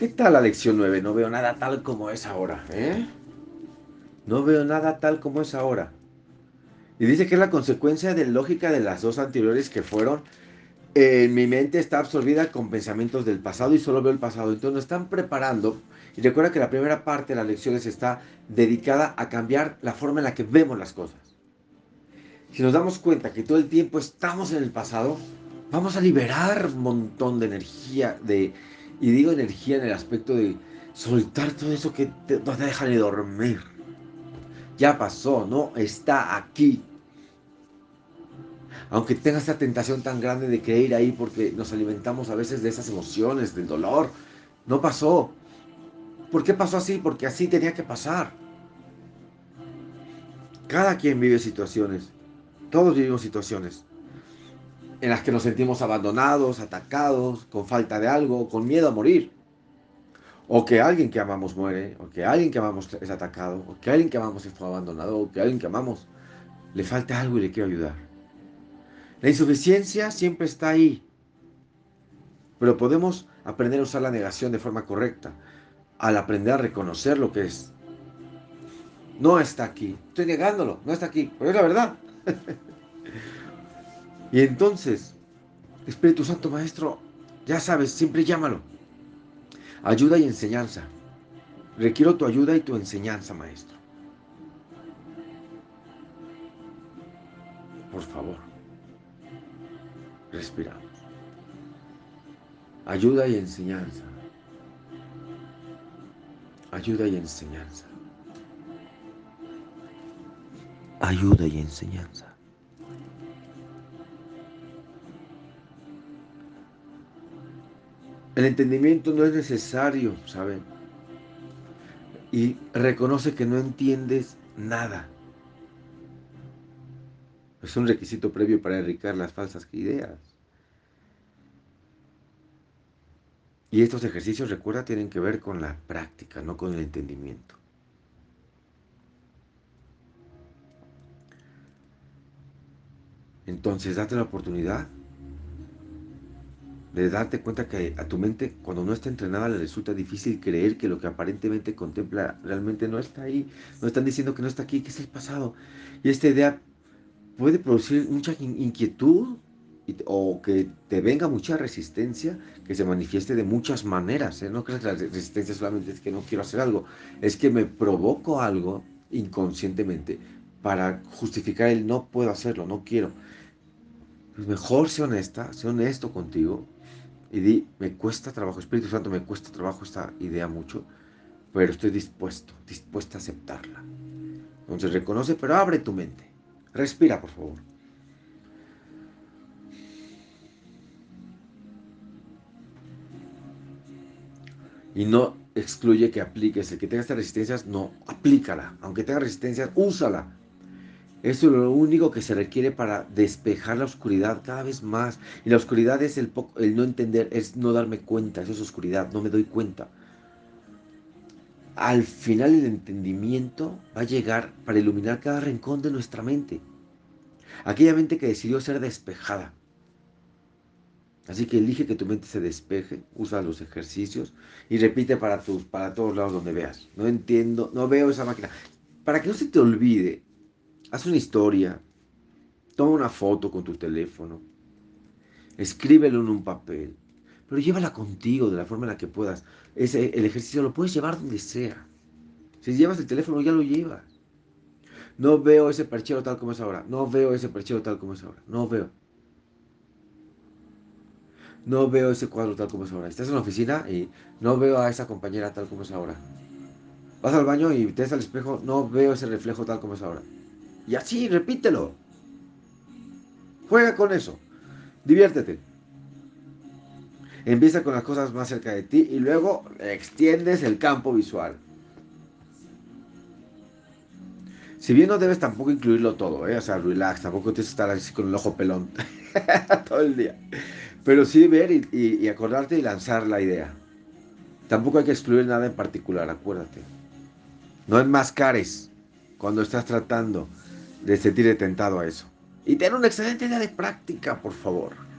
¿Qué tal la lección 9? No veo nada tal como es ahora, ¿eh? No veo nada tal como es ahora. Y dice que es la consecuencia de lógica de las dos anteriores que fueron, en mi mente está absorbida con pensamientos del pasado y solo veo el pasado. Entonces nos están preparando. Y recuerda que la primera parte de las lecciones está dedicada a cambiar la forma en la que vemos las cosas. Si nos damos cuenta que todo el tiempo estamos en el pasado, vamos a liberar un montón de energía, de, y digo energía en el aspecto de soltar todo eso que no te deja ni dormir. Ya pasó, no está aquí. Aunque tengas esta tentación tan grande de creer ahí porque nos alimentamos a veces de esas emociones, del dolor, no pasó. ¿Por qué pasó así? Porque así tenía que pasar. Cada quien vive situaciones. Todos vivimos situaciones en las que nos sentimos abandonados, atacados, con falta de algo, con miedo a morir. O que alguien que amamos muere, o que alguien que amamos es atacado, o que alguien que amamos fue abandonado, o que alguien que amamos le falta algo y le quiero ayudar. La insuficiencia siempre está ahí, pero podemos aprender a usar la negación de forma correcta, al aprender a reconocer lo que es. No está aquí, estoy negándolo, no está aquí, pero es la verdad. Y entonces, Espíritu Santo Maestro, ya sabes, siempre llámalo. Ayuda y enseñanza. Requiero tu ayuda y tu enseñanza, Maestro. Por favor, respiramos. Ayuda y enseñanza. Ayuda y enseñanza. Ayuda y enseñanza. El entendimiento no es necesario, ¿saben? Y reconoce que no entiendes nada. Es un requisito previo para enriquecer las falsas ideas. Y estos ejercicios, recuerda, tienen que ver con la práctica, no con el entendimiento. Entonces, date la oportunidad de darte cuenta que a tu mente, cuando no está entrenada, le resulta difícil creer que lo que aparentemente contempla realmente no está ahí. No están diciendo que no está aquí, que es el pasado. Y esta idea puede producir mucha inquietud o que te venga mucha resistencia, que se manifieste de muchas maneras. ¿eh? No crees que la resistencia solamente es que no quiero hacer algo, es que me provoco algo inconscientemente para justificar el no puedo hacerlo, no quiero. Pues mejor sé honesta, sé honesto contigo y di, me cuesta trabajo, Espíritu Santo, me cuesta trabajo esta idea mucho, pero estoy dispuesto, dispuesta a aceptarla. Entonces reconoce, pero abre tu mente. Respira, por favor. Y no excluye que apliques. El que tenga estas resistencias, no, aplícala. Aunque tenga resistencias, úsala. Eso es lo único que se requiere para despejar la oscuridad cada vez más. Y la oscuridad es el, no entender, es no darme cuenta. Eso es oscuridad, no me doy cuenta. Al final el entendimiento va a llegar para iluminar cada rincón de nuestra mente. Aquella mente que decidió ser despejada. Así que elige que tu mente se despeje, usa los ejercicios y repite para, tus, para todos lados donde veas. No entiendo, no veo esa máquina. Para que no se te olvide Haz una historia, toma una foto con tu teléfono, escríbelo en un papel, pero llévala contigo de la forma en la que puedas. Ese, el ejercicio lo puedes llevar donde sea. Si llevas el teléfono, ya lo llevas. No veo ese perchero tal como es ahora. No veo ese perchero tal como es ahora. No veo. No veo ese cuadro tal como es ahora. Estás en la oficina y no veo a esa compañera tal como es ahora. Vas al baño y te ves al espejo, no veo ese reflejo tal como es ahora. Y así, repítelo. Juega con eso. Diviértete. Empieza con las cosas más cerca de ti y luego extiendes el campo visual. Si bien no debes tampoco incluirlo todo, ¿eh? o sea, relax, tampoco tienes que estar así con el ojo pelón todo el día. Pero sí ver y, y acordarte y lanzar la idea. Tampoco hay que excluir nada en particular, acuérdate. No enmascares cuando estás tratando de sentirte tentado a eso. Y ten una excelente idea de práctica, por favor.